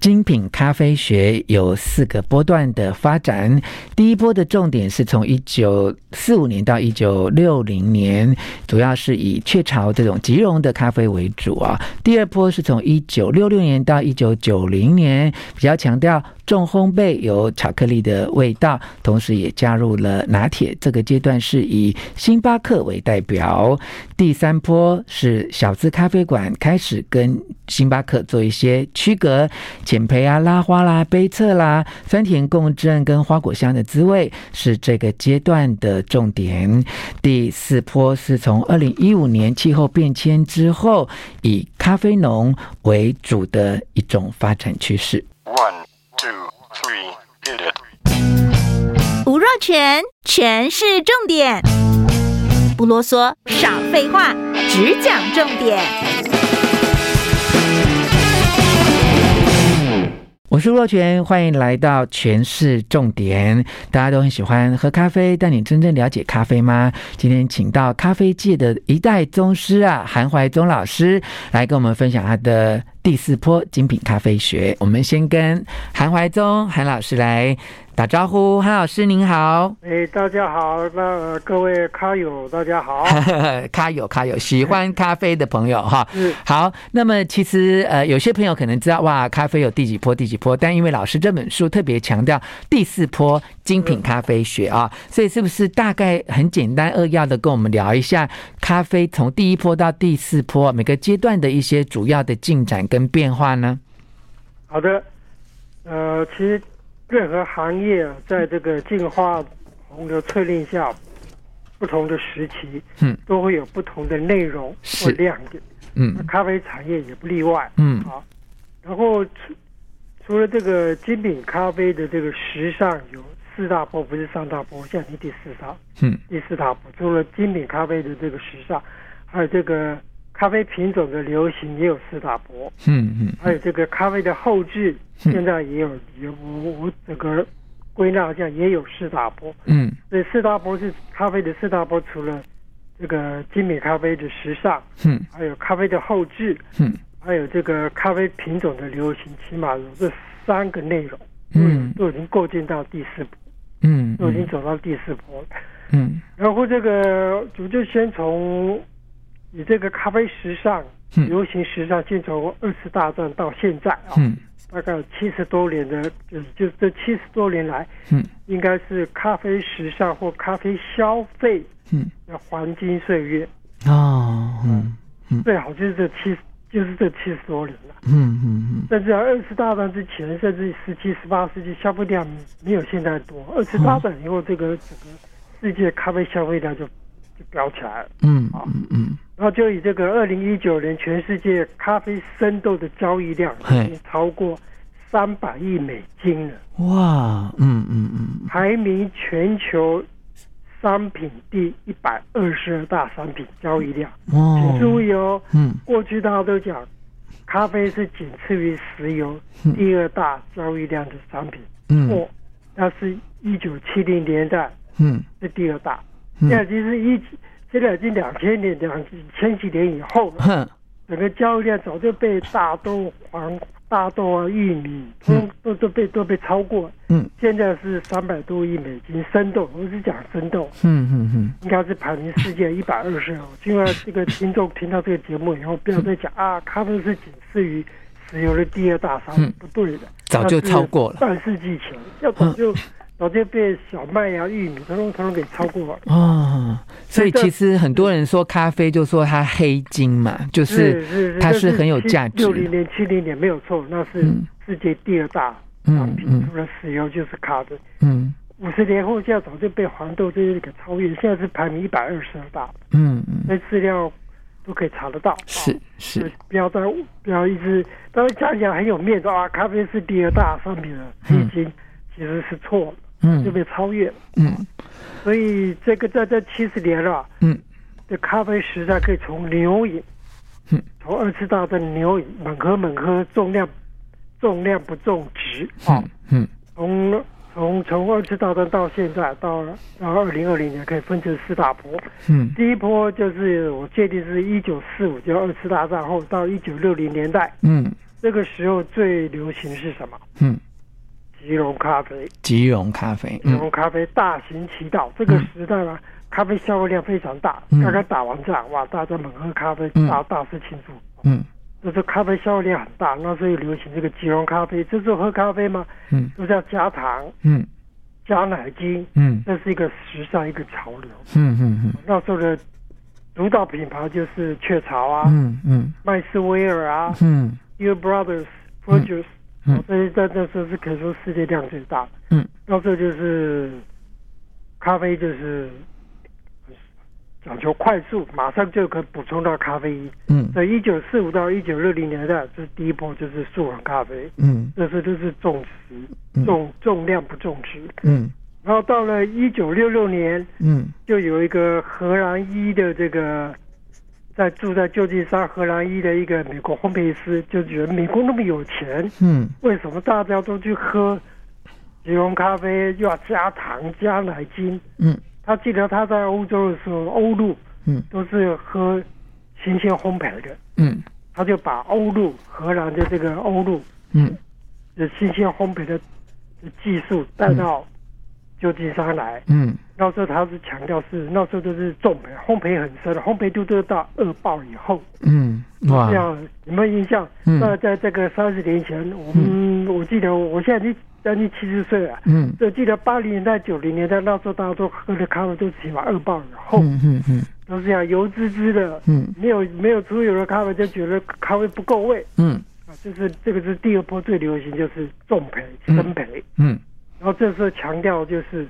精品咖啡学有四个波段的发展。第一波的重点是从一九四五年到一九六零年，主要是以雀巢这种即溶的咖啡为主啊。第二波是从一九六六年到一九九零年，比较强调重烘焙，有巧克力的味道，同时也加入了拿铁。这个阶段是以星巴克为代表。第三波是小资咖啡馆开始跟星巴克做一些区隔，浅培啊、拉花啦、杯测啦、酸甜共振跟花果香的滋味是这个阶段的重点。第四波是从二零一五年气候变迁之后，以咖啡农为主的一种发展趋势。One, two, three, hit it. 吴若全，全是重点，不啰嗦，少废话，只讲重点。我是洛泉，欢迎来到全市重点。大家都很喜欢喝咖啡，但你真正了解咖啡吗？今天请到咖啡界的一代宗师啊，韩怀宗老师来跟我们分享他的第四波精品咖啡学。我们先跟韩怀宗韩老师来打招呼，韩老师您好。哎，大家好，那、呃、各位咖友大家好，咖友咖友，喜欢咖啡的朋友哈。嗯好，那么其实呃，有些朋友可能知道哇，咖啡有第几波第几波，但因为老师这本书特别强调第四波精品咖啡学啊，所以是不是大概很简单扼要的跟我们聊一下咖啡从第一波到第四波每个阶段的一些主要的进展跟变化呢？好的，呃，其实。任何行业啊，在这个进化洪流淬炼下，不同的时期，嗯，都会有不同的内容或亮点，嗯，咖啡产业也不例外，嗯，好，然后除除了这个精品咖啡的这个时尚有四大波，不是三大波，现在是第四大，嗯，第四大波，除了精品咖啡的这个时尚，还有这个。咖啡品种的流行也有四大波，嗯嗯，还有这个咖啡的后置，现在也有有我我这个归纳一下也有四大波，嗯，所以四大波是咖啡的四大波，除了这个精品咖啡的时尚，嗯，还有咖啡的后置，嗯，还有这个咖啡品种的流行，起码有这三个内容，嗯，都已经构建到第四波，嗯，都已经走到第四波，嗯，然后这个我就先从。以这个咖啡时尚、流行时尚，先从二次大战到现在啊，嗯、大概有七十多年的，就就这七十多年来，嗯，应该是咖啡时尚或咖啡消费，嗯，的黄金岁月。哦，嗯。嗯，最好就是这七，就是这七十多年了，嗯嗯嗯，甚至二次大战之前，甚至十七、十八世纪消费量没有现在多，二次大战以后，这个整个世界咖啡消费量就就。飙起来了，嗯嗯嗯，然后就以这个二零一九年全世界咖啡生豆的交易量已经超过三百亿美金了，哇，嗯嗯嗯，排名全球商品第一百二十二大商品交易量，哦，请注意哦，嗯，过去大家都讲咖啡是仅次于石油第二大交易量的商品，嗯，哦那是一九七零年代，嗯，是第二大。现在其实一，现在已经两千年两千几年以后 了，整个交易量早就被大豆、黄大豆啊、玉米都都都被都被超过。嗯，现在是三百多亿美金生豆，我是讲生豆。嗯嗯嗯，应该是排名世界 一百二十哦。希望这个听众听到这个节目以后，不要再讲啊，咖啡是仅次于石油的第二大商，不对的，早就超过了。半世纪前，要早就。早就被小麦呀、啊、玉米统统统统给超过了哦，所以其实很多人说咖啡就说它黑金嘛，就是它是很有价值。六零年、七零年没有错，那是世界第二大商品，除了石油就是咖啡。嗯，五十年后现在早就被黄豆这些给超越，现在是排名一百二十二大。嗯嗯，那资料都可以查得到。是是，不要再不要一直，当然讲讲很有面子啊，咖啡是第二大商品了，黑金其实是错了。嗯，就被超越。嗯，所以这个在这七十年了。嗯，这咖啡时代可以从牛饮，嗯，从二次大战牛饮猛喝猛喝，重量重量不重值啊。嗯，从从从二次大战到现在到到二零二零年，可以分成四大波。嗯，第一波就是我界定是一九四五，就二次大战后到一九六零年代。嗯，这个时候最流行是什么？嗯，即溶咖啡。即溶咖啡，即溶咖啡大行其道。这个时代呢，咖啡销售量非常大。刚刚打完仗，哇，大家猛喝咖啡，大大肆庆祝。嗯，那这咖啡消费量很大，那时候流行这个即溶咖啡。这时候喝咖啡嘛，嗯，都是要加糖，嗯，加奶精，嗯，这是一个时尚，一个潮流。嗯嗯嗯。那时候的主导品牌就是雀巢啊，嗯嗯，麦斯威尔啊，嗯，Dear Brothers、这些在那时候是可以说世界量最大的。嗯，那时候就是咖啡就是讲求快速，马上就可以补充到咖啡因。嗯，在一九四五到一九六零年代，这是第一波就是速溶咖啡。嗯，那时候都是重质，重重量不重质。嗯。然后到了一九六六年，嗯，就有一个荷兰裔的这个在住在旧金山荷兰裔的一个美国烘焙师，就觉得美国那么有钱，嗯，为什么大家都去喝即溶咖啡又要加糖加奶精？嗯，他记得他在欧洲的时候，欧陆，嗯，都是喝新鲜烘焙的，嗯，他就把欧陆荷兰的这个欧陆，嗯，的新鲜烘焙的技术带到。旧金山来，嗯，那时候他是强调是那时候都是重培，烘焙很深的，烘焙度都到二爆以后，嗯，哇，这样有没有印象？那、嗯、在这个三十年前，我们、嗯、我记得我现在已经将近七十岁了，嗯，就记得八零年代、九零年代那时候大家都喝的咖啡都起码二爆以后，嗯嗯嗯，都是这样油滋滋的，嗯，没有没有出油的咖啡就觉得咖啡不够味，嗯，啊，就是这个是第二波最流行就是重培、深培，嗯。然后这时候强调就是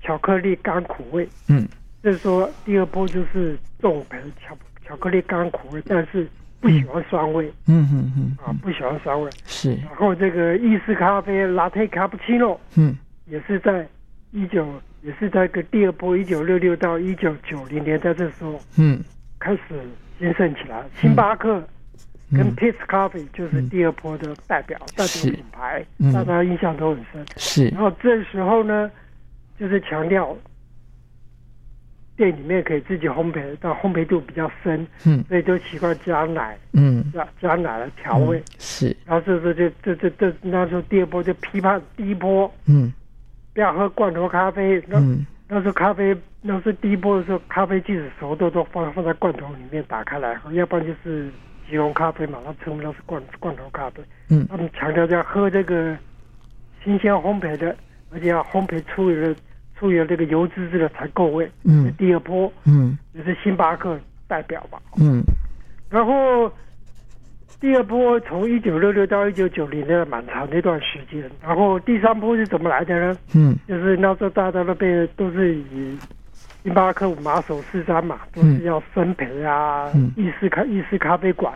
巧克力甘苦味，嗯，就是说第二波就是重盆巧巧克力甘苦味，但是不喜欢酸味，嗯嗯嗯，啊不喜欢酸味。是。然后这个意式咖啡 Latte Cappuccino，嗯，也是在一九也是在个第二波一九六六到一九九零年代这时候，嗯，开始兴盛起来，星巴克。跟 Peet's Coffee 就是第二波的代表、嗯、代表品牌，嗯、大家印象都很深。是，然后这时候呢，就是强调店里面可以自己烘焙，但烘焙度比较深，嗯，所以都习惯加奶，嗯，加加奶来调味。嗯、是，然后这时候就这这这那时候第二波就批判第一波，嗯，不要喝罐头咖啡。那、嗯、那时候咖啡那时候第一波的时候，咖啡即使熟豆都放放在罐头里面打开来喝，要不然就是。即溶咖啡嘛，他称不上是罐罐头咖啡。嗯，他们强调要喝这个新鲜烘焙的，而且要烘焙出油的，出油这个油脂质的才够味。嗯，第二波，嗯，也是星巴克代表吧。嗯，然后第二波从一九六六到一九九零的蛮长的一段时间，然后第三波是怎么来的呢？嗯，就是那时候大家都被都是以。星巴克马首是瞻嘛，都是要分赔啊，嗯、意式咖意式咖啡馆。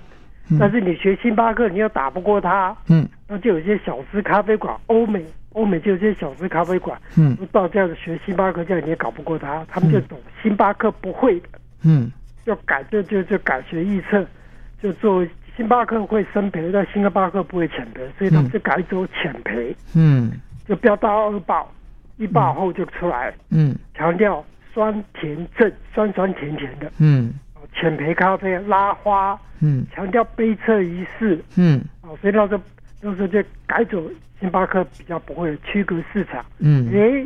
嗯、但是你学星巴克，你又打不过他。嗯，那就有些小资咖啡馆，欧美欧美就有些小资咖啡馆。嗯，到这样子学星巴克，这样你也搞不过他。他们就懂星巴克不会的。嗯，就改就就就改学预测，就做星巴克会深焙，但星巴克不会浅赔，所以他们就改走浅赔。嗯，就不要到二爆，一爆后就出来。嗯，强调。酸甜正，酸酸甜甜的，嗯，浅焙咖啡拉花，嗯，强调杯测仪式，嗯，哦，所以那时候那时候就改走星巴克比较不会区隔市场，嗯，哎，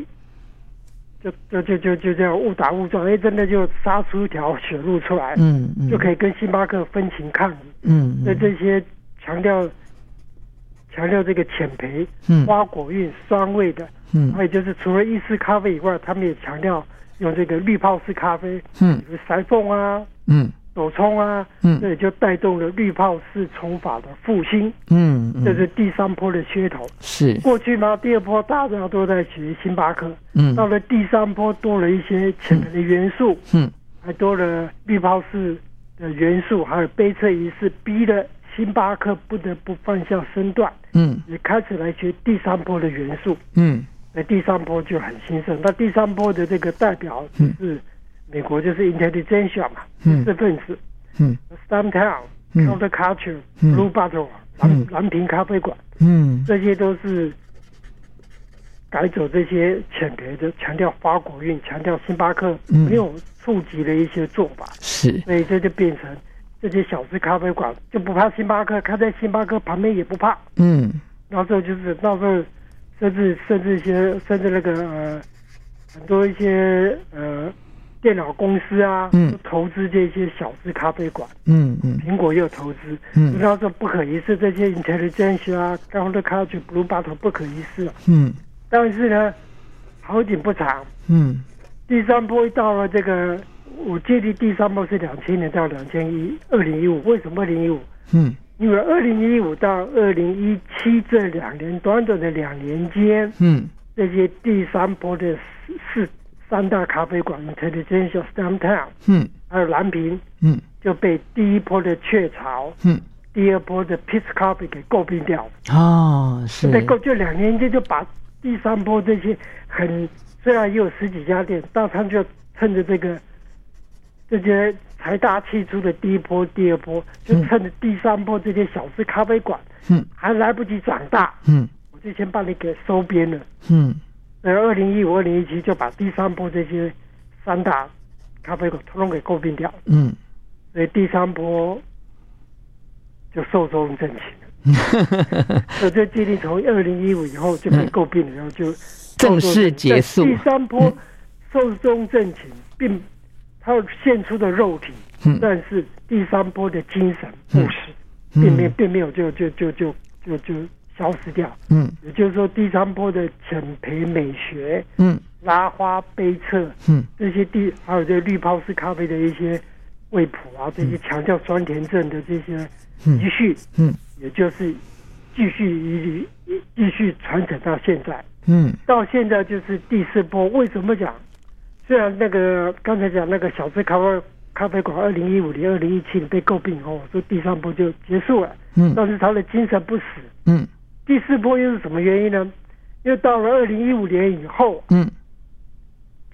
就就就就就这样误打误撞，哎，真的就杀出一条血路出来，嗯，嗯。就可以跟星巴克分庭抗礼，嗯，那这些强调强调这个浅焙，嗯，花果韵酸味的，嗯，还有就是除了意式咖啡以外，他们也强调。用这个滤泡式咖啡，嗯，比如裁缝啊，嗯，手冲啊，嗯，这也就带动了滤泡式冲法的复兴，嗯，这是第三波的噱头。是。过去嘛，第二波大家都在学星巴克，嗯，到了第三波多了一些前面的元素，嗯，还多了滤泡式的元素，还有杯测仪式，逼的星巴克不得不放下身段，嗯，也开始来学第三波的元素，嗯。那第三波就很兴盛。那第三波的这个代表就是美国，就是 Intelligentsia 嘛，知识分子，嗯，Stumptown、Counterculture、Blue Bottle、蓝蓝瓶咖啡馆，嗯，这些都是改走这些浅焙的，强调花果韵，强调星巴克没有触及的一些做法，是，所以这就变成这些小资咖啡馆，就不怕星巴克，开在星巴克旁边也不怕。嗯，那时候就是那时候，甚至甚至一些甚至那个呃很多一些呃电脑公司啊，嗯，投资这些小资咖啡馆。嗯嗯，苹果也有投资。嗯，然后说不可一世，这些 intelligence 啊，然后的 Culture Blue Bottle 不可一世。嗯，但是呢，好景不长。嗯，第三波一到了这个。我记得第三波是两千年到两千一二零一五，为什么二零一五？嗯，因为二零一五到二零一七这两年短短的两年间，嗯，这些第三波的四三大咖啡馆，Intelligentsia、Stumptown，嗯，还有蓝瓶，嗯，就被第一波的雀巢，嗯，第二波的 Peet's Coffee 给诟病掉。哦，是。被诟就两年间就把第三波这些很虽然也有十几家店，但他就趁着这个。这些财大气粗的第一波、第二波，就趁着第三波这些小资咖啡馆，嗯，还来不及长大，嗯，我就先把你给收编了，嗯，然后二零一五、二零一七就把第三波这些三大咖啡馆统统给诟病掉，嗯，所以第三波就寿终正寝了，我就决定从二零一五以后就被诟病了，然后就正式结束。第三波寿终正寝，并。它现出的肉体，嗯、但是第三波的精神不死，嗯、并没并没有就就就就就就消失掉。嗯，也就是说，第三波的浅培美学，嗯，拉花杯测，嗯，这些第还有这绿泡式咖啡的一些味谱啊，这些强调酸甜症的这些遗续，嗯，也就是继续一继续传承到现在。嗯，到现在就是第四波，为什么讲？虽然那个刚才讲那个小资咖啡咖啡馆，二零一五年、二零一七年被诟病后，说第三波就结束了。嗯，但是他的精神不死。嗯，第四波又是什么原因呢？因为到了二零一五年以后，嗯，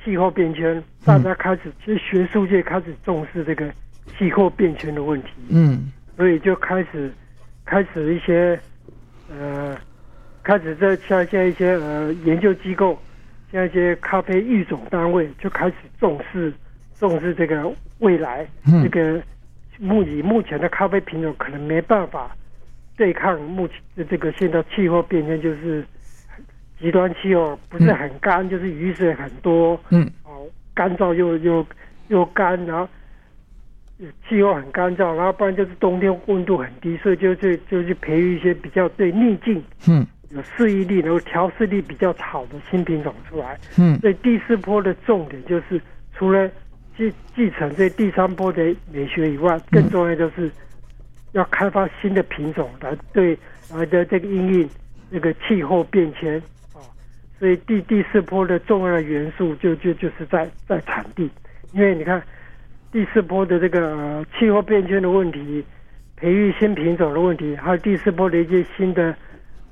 气候变迁，大家开始，其实学术界开始重视这个气候变迁的问题。嗯，所以就开始开始一些呃，开始在像像一些呃研究机构。像一些咖啡育种单位就开始重视重视这个未来，嗯、这个目以目前的咖啡品种可能没办法对抗目前的这个现在气候变迁，就是极端气候不是很干，嗯、就是雨水很多，嗯，哦，干燥又又又干，然后气候很干燥，然后不然就是冬天温度很低，所以就就就去培育一些比较对逆境，嗯。有适应力，然后调试力比较好的新品种出来。嗯，所以第四波的重点就是，除了继继承这第三波的美学以外，更重要就是要开发新的品种来对来的这个因应这个气候变迁啊。所以第第四波的重要的元素就就就是在在产地，因为你看第四波的这个、呃、气候变迁的问题，培育新品种的问题，还有第四波的一些新的。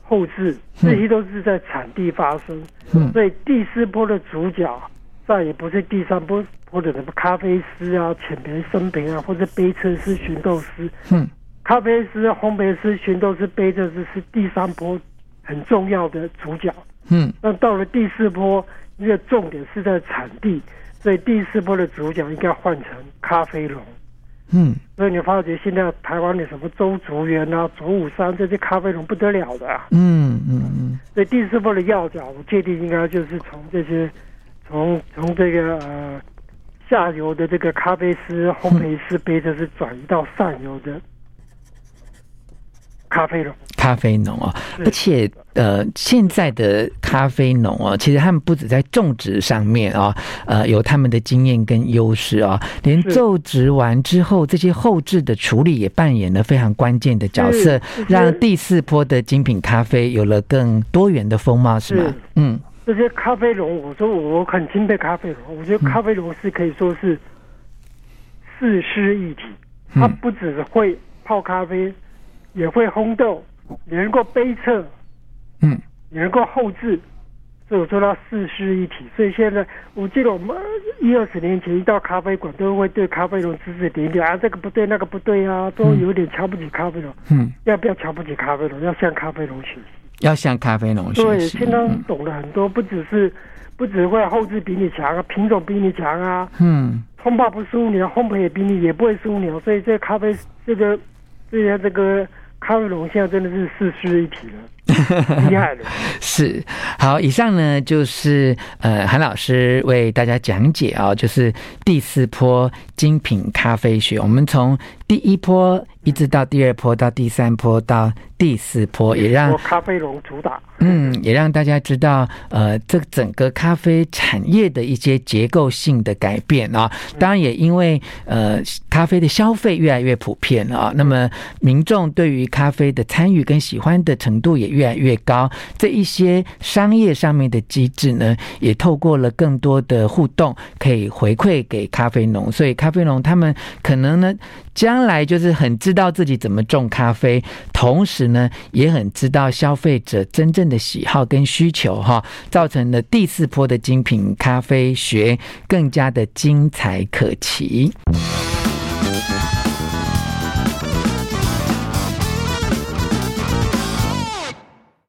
后置这些都是在产地发生，嗯、所以第四波的主角再也不是第三波或者什么咖啡师啊、浅焙生焙啊，或者杯测师、寻豆师。嗯，咖啡师、烘焙师、寻豆师、杯测师是第三波很重要的主角。嗯，那到了第四波，因为重点是在产地，所以第四波的主角应该换成咖啡农。嗯，所以你发觉现在台湾的什么周竹园啊、竹武山这些咖啡农不得了的啊。嗯嗯嗯。所以第四波的要角，我确定应该就是从这些，从从这个呃下游的这个咖啡师、烘焙师，杯子是转移到上游的。咖啡农，咖啡农啊，而且呃，现在的咖啡农啊，其实他们不止在种植上面啊，呃，有他们的经验跟优势啊，连种植完之后，这些后置的处理也扮演了非常关键的角色，让第四波的精品咖啡有了更多元的风貌，是吗？是。嗯，这些咖啡农，我说我很钦佩咖啡农，我觉得咖啡农是可以说是四师一体，他不只会泡咖啡。也会烘豆，也能够杯测，嗯，也能够后置，所以我说它四师一体。所以现在我记得我们一二十年前一到咖啡馆，都会对咖啡农指指点点啊，这个不对，那个不对啊，都有点瞧不起咖啡农。嗯，要不要瞧不起咖啡农？要向咖啡农学习。要向咖啡农学习。对，现在懂了很多，不只是不只会后置比你强啊，品种比你强啊，嗯，烘泡不输你，烘焙也比你也不会输你，所以这咖啡这个这些这个咖啡龙现在真的是四室一体 了。厉害的，是好。以上呢就是呃韩老师为大家讲解啊、哦，就是第四波精品咖啡学。我们从第一波一直到第二波，到第三波，到第四波，也让咖啡农主打。嗯，也让大家知道呃这整个咖啡产业的一些结构性的改变啊、哦。当然也因为呃咖啡的消费越来越普遍了啊、哦，那么民众对于咖啡的参与跟喜欢的程度也越来越高，这一些商业上面的机制呢，也透过了更多的互动，可以回馈给咖啡农。所以咖啡农他们可能呢，将将来就是很知道自己怎么种咖啡，同时呢，也很知道消费者真正的喜好跟需求，哈，造成了第四波的精品咖啡学更加的精彩可期。